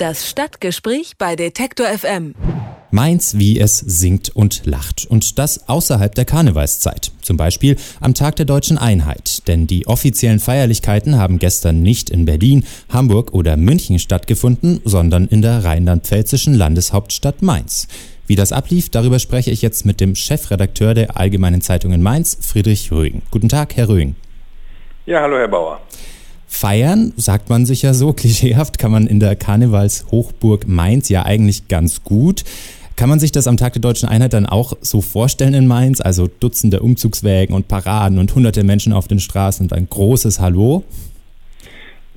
Das Stadtgespräch bei Detektor FM. Mainz, wie es singt und lacht. Und das außerhalb der Karnevalszeit. Zum Beispiel am Tag der deutschen Einheit. Denn die offiziellen Feierlichkeiten haben gestern nicht in Berlin, Hamburg oder München stattgefunden, sondern in der rheinland-pfälzischen Landeshauptstadt Mainz. Wie das ablief, darüber spreche ich jetzt mit dem Chefredakteur der Allgemeinen Zeitung in Mainz, Friedrich Röing. Guten Tag, Herr Röing. Ja, hallo, Herr Bauer. Feiern, sagt man sich ja so, klischeehaft kann man in der Karnevalshochburg Mainz ja eigentlich ganz gut. Kann man sich das am Tag der deutschen Einheit dann auch so vorstellen in Mainz? Also Dutzende Umzugswägen und Paraden und hunderte Menschen auf den Straßen und ein großes Hallo?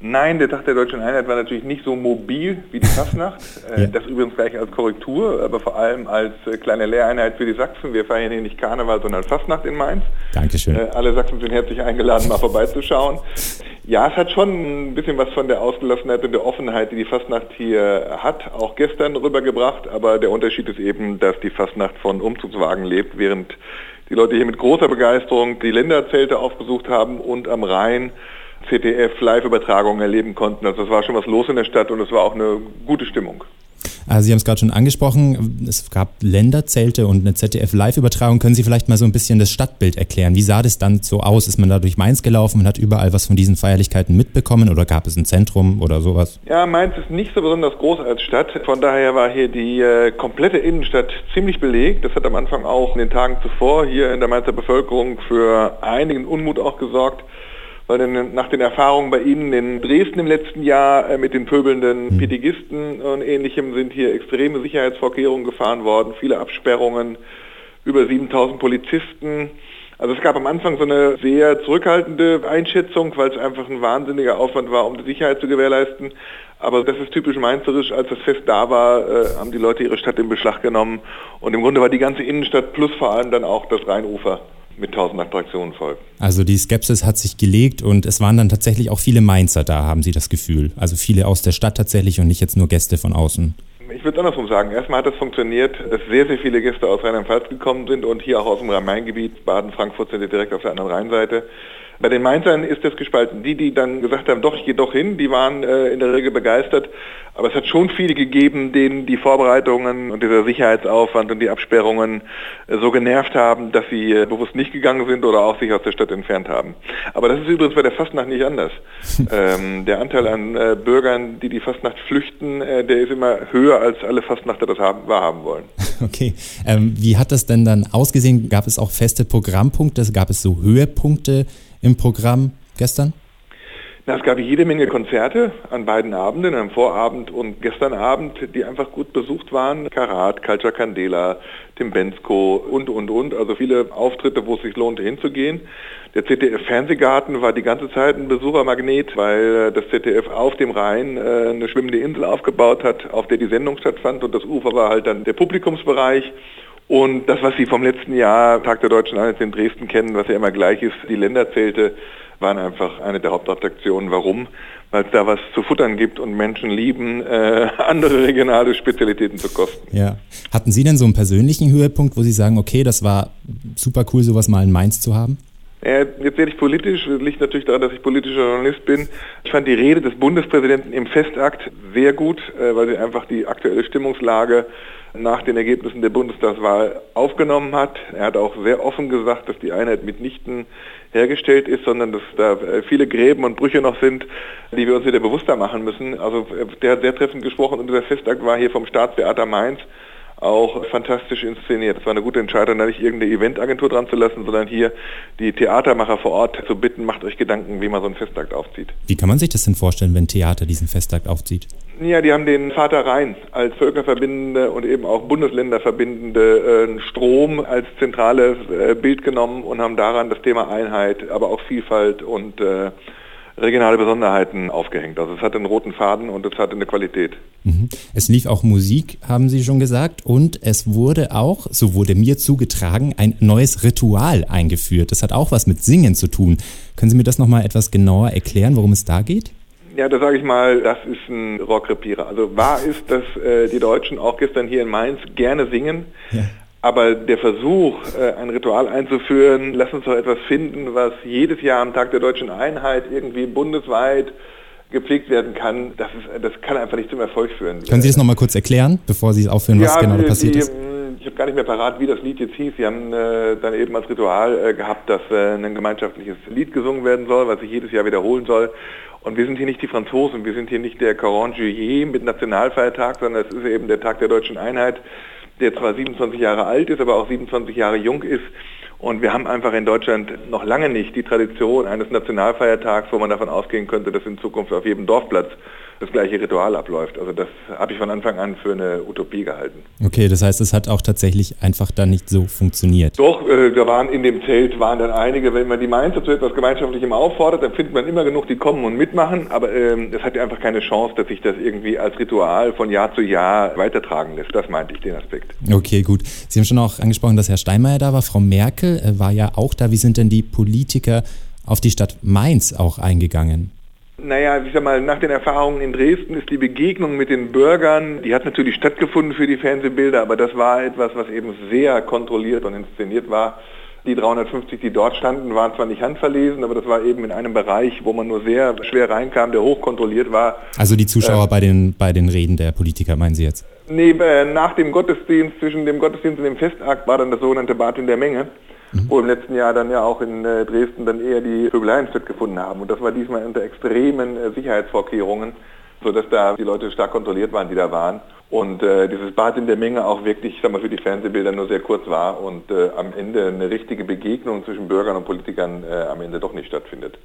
Nein, der Tag der Deutschen Einheit war natürlich nicht so mobil wie die Fastnacht. Äh, ja. Das übrigens gleich als Korrektur, aber vor allem als äh, kleine Lehreinheit für die Sachsen. Wir feiern hier nicht Karneval, sondern Fastnacht in Mainz. Dankeschön. Äh, alle Sachsen sind herzlich eingeladen, mal vorbeizuschauen. Ja, es hat schon ein bisschen was von der Ausgelassenheit und der Offenheit, die die Fastnacht hier hat, auch gestern rübergebracht. Aber der Unterschied ist eben, dass die Fastnacht von Umzugswagen lebt, während die Leute hier mit großer Begeisterung die Länderzelte aufgesucht haben und am Rhein ZDF-Live-Übertragungen erleben konnten. Also es war schon was los in der Stadt und es war auch eine gute Stimmung. Also Sie haben es gerade schon angesprochen, es gab Länderzelte und eine ZDF-Live-Übertragung. Können Sie vielleicht mal so ein bisschen das Stadtbild erklären? Wie sah das dann so aus? Ist man da durch Mainz gelaufen und hat überall was von diesen Feierlichkeiten mitbekommen oder gab es ein Zentrum oder sowas? Ja, Mainz ist nicht so besonders groß als Stadt. Von daher war hier die äh, komplette Innenstadt ziemlich belegt. Das hat am Anfang auch in den Tagen zuvor hier in der Mainzer Bevölkerung für einigen Unmut auch gesorgt weil dann nach den Erfahrungen bei Ihnen in Dresden im letzten Jahr äh, mit den pöbelnden mhm. Petigisten und ähnlichem sind hier extreme Sicherheitsvorkehrungen gefahren worden, viele Absperrungen, über 7000 Polizisten. Also es gab am Anfang so eine sehr zurückhaltende Einschätzung, weil es einfach ein wahnsinniger Aufwand war, um die Sicherheit zu gewährleisten. Aber das ist typisch mainzerisch. Als das Fest da war, äh, haben die Leute ihre Stadt in Beschlag genommen. Und im Grunde war die ganze Innenstadt plus vor allem dann auch das Rheinufer mit tausend Attraktionen voll. Also die Skepsis hat sich gelegt und es waren dann tatsächlich auch viele Mainzer da, haben Sie das Gefühl? Also viele aus der Stadt tatsächlich und nicht jetzt nur Gäste von außen. Ich würde andersrum sagen. Erstmal hat es das funktioniert, dass sehr, sehr viele Gäste aus Rheinland-Pfalz gekommen sind und hier auch aus dem Rhein-Main-Gebiet. Baden, Frankfurt sind ja direkt auf der anderen Rheinseite. Bei den Mainzern ist das gespalten. Die, die dann gesagt haben, doch, ich gehe doch hin, die waren äh, in der Regel begeistert. Aber es hat schon viele gegeben, denen die Vorbereitungen und dieser Sicherheitsaufwand und die Absperrungen äh, so genervt haben, dass sie äh, bewusst nicht gegangen sind oder auch sich aus der Stadt entfernt haben. Aber das ist übrigens bei der Fastnacht nicht anders. ähm, der Anteil an äh, Bürgern, die die Fastnacht flüchten, der ist immer höher, als alle Fastnachter das haben, wahrhaben wollen. Okay. Ähm, wie hat das denn dann ausgesehen? Gab es auch feste Programmpunkte? Gab es so Höhepunkte? im Programm gestern? Na, es gab jede Menge Konzerte an beiden Abenden, am Vorabend und gestern Abend, die einfach gut besucht waren. Karat, Culture Candela, Tim Bensko und, und, und. Also viele Auftritte, wo es sich lohnte hinzugehen. Der ZDF-Fernsehgarten war die ganze Zeit ein Besuchermagnet, weil das ZDF auf dem Rhein äh, eine schwimmende Insel aufgebaut hat, auf der die Sendung stattfand und das Ufer war halt dann der Publikumsbereich. Und das, was Sie vom letzten Jahr, Tag der Deutschen Einheit in Dresden kennen, was ja immer gleich ist, die Länderzelte, waren einfach eine der Hauptattraktionen. Warum? Weil es da was zu futtern gibt und Menschen lieben, äh, andere regionale Spezialitäten zu kosten. Ja. Hatten Sie denn so einen persönlichen Höhepunkt, wo Sie sagen, okay, das war super cool, sowas mal in Mainz zu haben? Äh, jetzt werde ich politisch, das liegt natürlich daran, dass ich politischer Journalist bin. Ich fand die Rede des Bundespräsidenten im Festakt sehr gut, äh, weil sie einfach die aktuelle Stimmungslage nach den Ergebnissen der Bundestagswahl aufgenommen hat. Er hat auch sehr offen gesagt, dass die Einheit mitnichten hergestellt ist, sondern dass da äh, viele Gräben und Brüche noch sind, die wir uns wieder bewusster machen müssen. Also der hat sehr treffend gesprochen und dieser Festakt war hier vom Staatstheater Mainz auch fantastisch inszeniert. Es war eine gute Entscheidung, da nicht irgendeine Eventagentur dran zu lassen, sondern hier die Theatermacher vor Ort zu bitten, macht euch Gedanken, wie man so einen Festakt aufzieht. Wie kann man sich das denn vorstellen, wenn Theater diesen Festakt aufzieht? Ja, die haben den Vater Rhein als völkerverbindende und eben auch Bundesländerverbindende äh, Strom als zentrales äh, Bild genommen und haben daran das Thema Einheit, aber auch Vielfalt und äh, regionale Besonderheiten aufgehängt. Also es hatte einen roten Faden und es hatte eine Qualität. Mhm. Es lief auch Musik, haben Sie schon gesagt, und es wurde auch, so wurde mir zugetragen, ein neues Ritual eingeführt. Das hat auch was mit Singen zu tun. Können Sie mir das nochmal etwas genauer erklären, worum es da geht? Ja, da sage ich mal, das ist ein Rockrepierer. Also wahr ist, dass äh, die Deutschen auch gestern hier in Mainz gerne singen. Ja. Aber der Versuch, äh, ein Ritual einzuführen, lass uns doch etwas finden, was jedes Jahr am Tag der deutschen Einheit irgendwie bundesweit gepflegt werden kann, das, ist, das kann einfach nicht zum Erfolg führen. Können Sie das nochmal kurz erklären, bevor Sie aufhören, was ja, genau da passiert die, ist? Ich habe gar nicht mehr parat, wie das Lied jetzt hieß. Sie haben äh, dann eben als Ritual äh, gehabt, dass äh, ein gemeinschaftliches Lied gesungen werden soll, was sich jedes Jahr wiederholen soll. Und wir sind hier nicht die Franzosen, wir sind hier nicht der Coran Juillet mit Nationalfeiertag, sondern es ist eben der Tag der deutschen Einheit, der zwar 27 Jahre alt ist, aber auch 27 Jahre jung ist. Und wir haben einfach in Deutschland noch lange nicht die Tradition eines Nationalfeiertags, wo man davon ausgehen könnte, dass in Zukunft auf jedem Dorfplatz das gleiche Ritual abläuft. Also das habe ich von Anfang an für eine Utopie gehalten. Okay, das heißt, es hat auch tatsächlich einfach dann nicht so funktioniert. Doch, äh, da waren in dem Zelt waren dann einige, wenn man die Mainzer zu etwas Gemeinschaftlichem auffordert, dann findet man immer genug, die kommen und mitmachen, aber ähm, es hat ja einfach keine Chance, dass sich das irgendwie als Ritual von Jahr zu Jahr weitertragen lässt. Das meinte ich, den Aspekt. Okay, gut. Sie haben schon auch angesprochen, dass Herr Steinmeier da war. Frau Merkel äh, war ja auch da. Wie sind denn die Politiker auf die Stadt Mainz auch eingegangen? Naja, ich sag mal, nach den Erfahrungen in Dresden ist die Begegnung mit den Bürgern, die hat natürlich stattgefunden für die Fernsehbilder, aber das war etwas, was eben sehr kontrolliert und inszeniert war. Die 350, die dort standen, waren zwar nicht handverlesen, aber das war eben in einem Bereich, wo man nur sehr schwer reinkam, der hochkontrolliert war. Also die Zuschauer äh, bei, den, bei den Reden der Politiker, meinen Sie jetzt? Nee, äh, nach dem Gottesdienst, zwischen dem Gottesdienst und dem Festakt war dann das sogenannte Bad in der Menge mhm. wo im letzten Jahr dann ja auch in äh, Dresden dann eher die Vögeleien stattgefunden haben. Und das war diesmal unter extremen äh, Sicherheitsvorkehrungen, sodass da die Leute stark kontrolliert waren, die da waren. Und äh, dieses Bad in der Menge auch wirklich, ich sag mal, für die Fernsehbilder nur sehr kurz war und äh, am Ende eine richtige Begegnung zwischen Bürgern und Politikern äh, am Ende doch nicht stattfindet.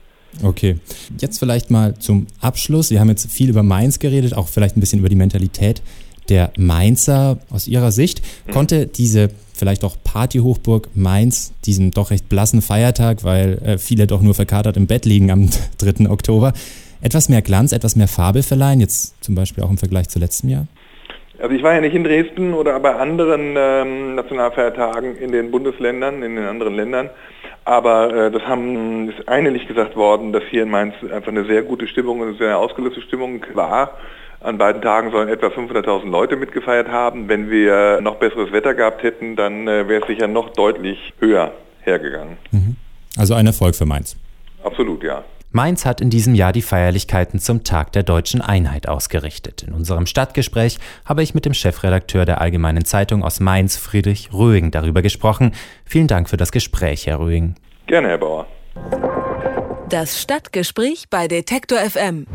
Okay, jetzt vielleicht mal zum Abschluss. Wir haben jetzt viel über Mainz geredet, auch vielleicht ein bisschen über die Mentalität der Mainzer. Aus Ihrer Sicht mhm. konnte diese vielleicht auch Partyhochburg Mainz, diesem doch recht blassen Feiertag, weil äh, viele doch nur verkatert im Bett liegen am 3. Oktober, etwas mehr Glanz, etwas mehr Farbe verleihen, jetzt zum Beispiel auch im Vergleich zu letztem Jahr? Also ich war ja nicht in Dresden oder bei anderen ähm, Nationalfeiertagen in den Bundesländern, in den anderen Ländern. Aber äh, das haben, ist einhellig gesagt worden, dass hier in Mainz einfach eine sehr gute Stimmung, eine sehr ausgelöste Stimmung war. An beiden Tagen sollen etwa 500.000 Leute mitgefeiert haben. Wenn wir noch besseres Wetter gehabt hätten, dann äh, wäre es sicher noch deutlich höher hergegangen. Mhm. Also ein Erfolg für Mainz. Absolut, ja. Mainz hat in diesem Jahr die Feierlichkeiten zum Tag der deutschen Einheit ausgerichtet. In unserem Stadtgespräch habe ich mit dem Chefredakteur der Allgemeinen Zeitung aus Mainz, Friedrich Röhing, darüber gesprochen. Vielen Dank für das Gespräch, Herr Röhing. Gerne, Herr Bauer. Das Stadtgespräch bei Detektor FM.